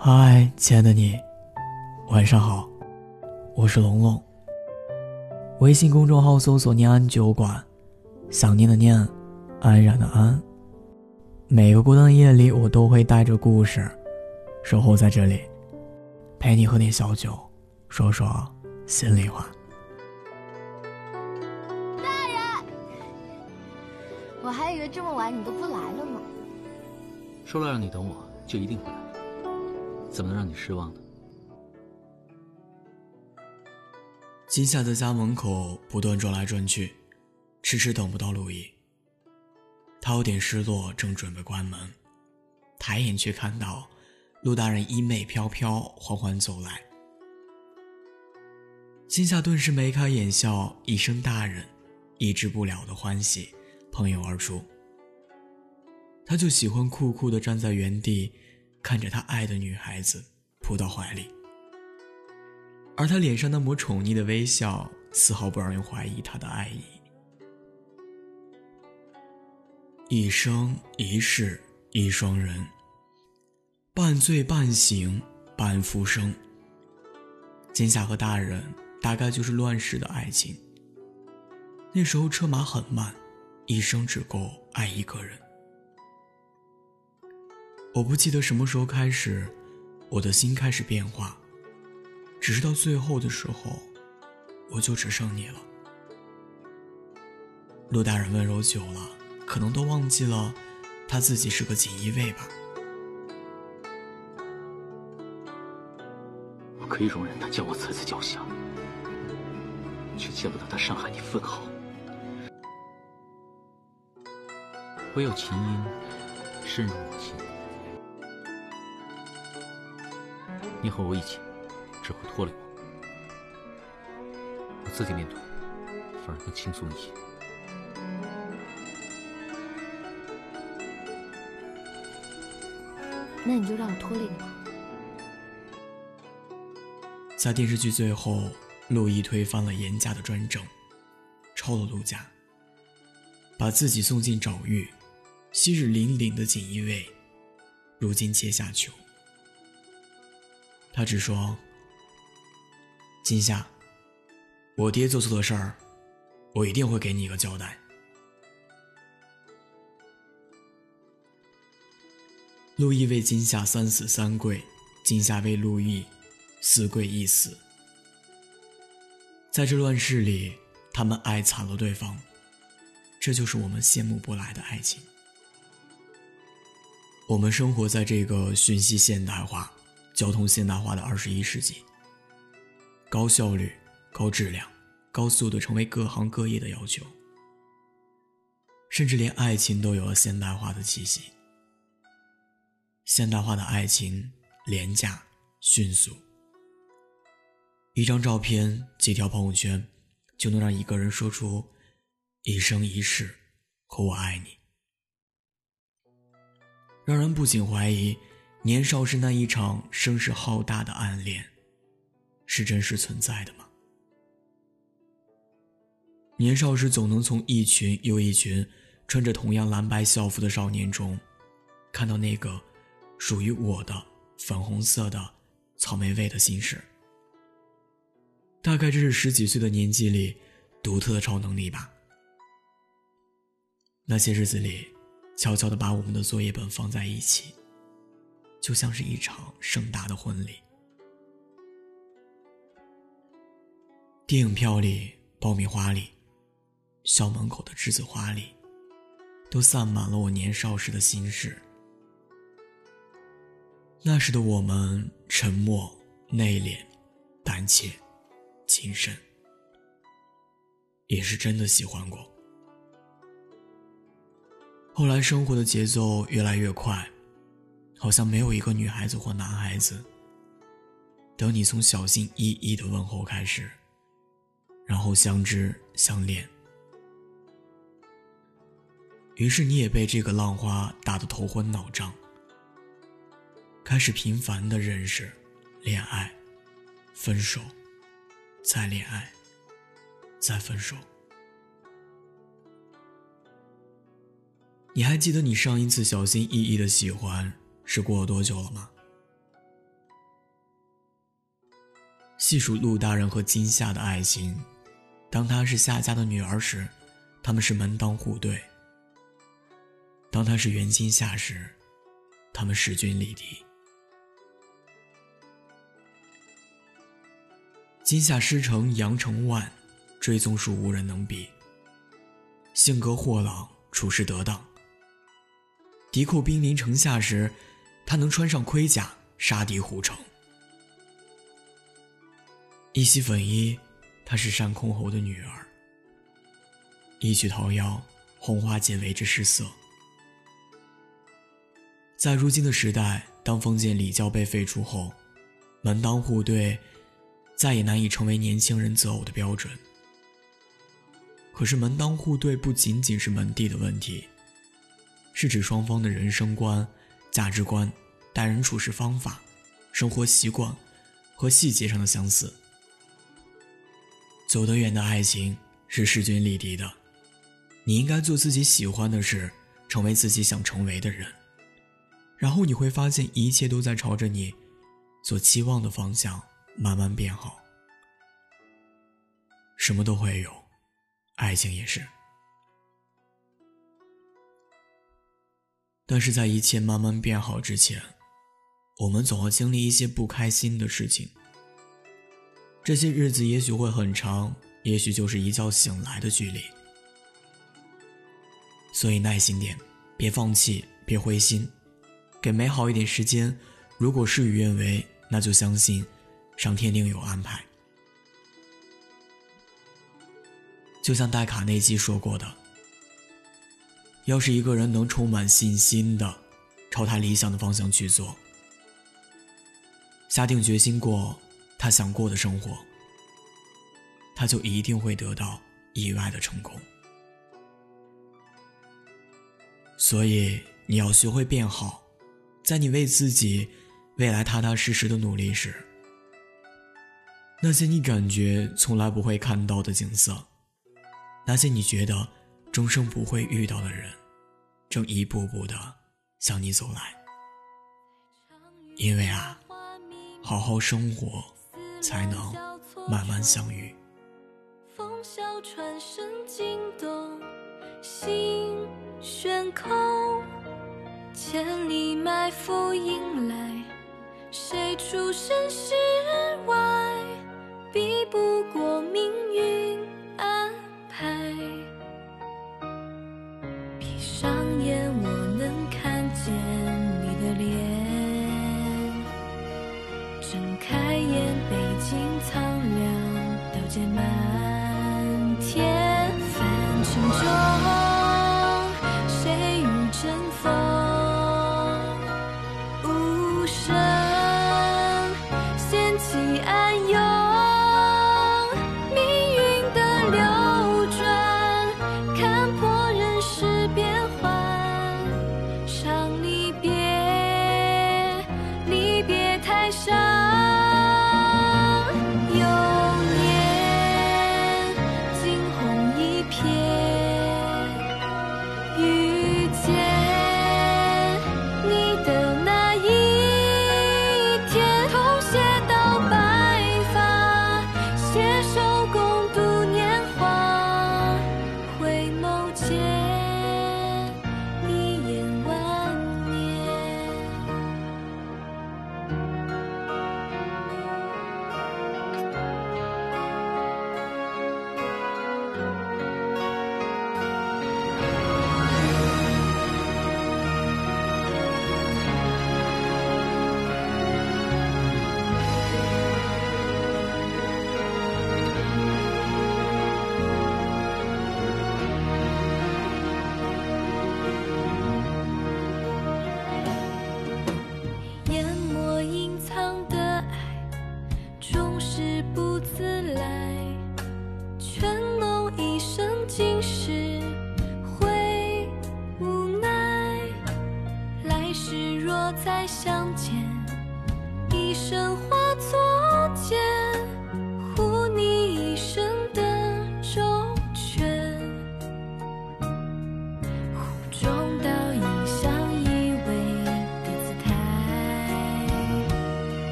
嗨，亲爱的你，晚上好，我是龙龙。微信公众号搜索“念安酒馆”，想念的念，安然的安。每个孤单的夜里，我都会带着故事，守候在这里，陪你喝点小酒，说说心里话。大人，我还以为这么晚你都不来了呢。说了让你等我，就一定会来。怎么能让你失望呢？金夏在家门口不断转来转去，迟迟等不到陆毅。他有点失落，正准备关门，抬眼却看到陆大人衣袂飘飘，缓缓走来。金夏顿时眉开眼笑，一声“大人”，抑制不了的欢喜喷涌而出。他就喜欢酷酷的站在原地。看着他爱的女孩子扑到怀里，而他脸上那抹宠溺的微笑，丝毫不让人怀疑他的爱意。一生一世一双人，半醉半醒半复生。金夏和大人大概就是乱世的爱情。那时候车马很慢，一生只够爱一个人。我不记得什么时候开始，我的心开始变化。只是到最后的时候，我就只剩你了。陆大人温柔久了，可能都忘记了他自己是个锦衣卫吧。我可以容忍他将我踩在脚下，却见不得他伤害你分毫。唯有琴音深入我心。你和我一起，只会拖累我。我自己面对，反而更轻松一些。那你就让我拖累你吧。在电视剧最后，陆毅推翻了严家的专政，抄了陆家，把自己送进诏狱。昔日凛凛的锦衣卫，如今阶下囚。他只说：“金夏，我爹做错的事儿，我一定会给你一个交代。”陆毅为金夏三死三跪，金夏为陆毅四跪一死。在这乱世里，他们爱惨了对方，这就是我们羡慕不来的爱情。我们生活在这个讯息现代化。交通现代化的二十一世纪，高效率、高质量、高速度成为各行各业的要求，甚至连爱情都有了现代化的气息。现代化的爱情廉价、迅速，一张照片、几条朋友圈，就能让一个人说出“一生一世，和我爱你”，让人不禁怀疑。年少时那一场声势浩大的暗恋，是真实存在的吗？年少时总能从一群又一群穿着同样蓝白校服的少年中，看到那个属于我的粉红色的草莓味的心事。大概这是十几岁的年纪里独特的超能力吧。那些日子里，悄悄地把我们的作业本放在一起。就像是一场盛大的婚礼，电影票里、爆米花里、校门口的栀子花里，都散满了我年少时的心事。那时的我们沉默、内敛、胆怯、谨慎，也是真的喜欢过。后来生活的节奏越来越快。好像没有一个女孩子或男孩子，等你从小心翼翼的问候开始，然后相知相恋，于是你也被这个浪花打得头昏脑胀，开始频繁的认识、恋爱、分手、再恋爱、再分手。你还记得你上一次小心翼翼的喜欢？是过了多久了吗？细数陆大人和金夏的爱情，当她是夏家的女儿时，他们是门当户对；当她是袁金夏时，他们势均力敌。金夏师承阳城万，追踪术无人能比。性格豁朗，处事得当。敌寇兵临城下时，他能穿上盔甲杀敌护城。一袭粉衣，她是山空侯的女儿。一曲桃夭，红花皆为之失色。在如今的时代，当封建礼教被废除后，门当户对再也难以成为年轻人择偶的标准。可是门当户对不仅仅是门第的问题，是指双方的人生观、价值观、待人处事方法、生活习惯和细节上的相似。走得远的爱情是势均力敌的，你应该做自己喜欢的事，成为自己想成为的人，然后你会发现一切都在朝着你所期望的方向慢慢变好。什么都会有。爱情也是，但是在一切慢慢变好之前，我们总要经历一些不开心的事情。这些日子也许会很长，也许就是一觉醒来的距离。所以耐心点，别放弃，别灰心，给美好一点时间。如果事与愿违，那就相信上天另有安排。就像戴卡内基说过的：“要是一个人能充满信心的朝他理想的方向去做，下定决心过他想过的生活，他就一定会得到意外的成功。所以你要学会变好，在你为自己未来踏踏实实的努力时，那些你感觉从来不会看到的景色。”那些你觉得终生不会遇到的人，正一步步的向你走来。因为啊，好好生活，才能慢慢相遇。风萧传声惊动心悬空，千里埋伏迎来，谁出身世外，比不过命运。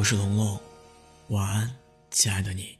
我是龙龙，晚安，亲爱的你。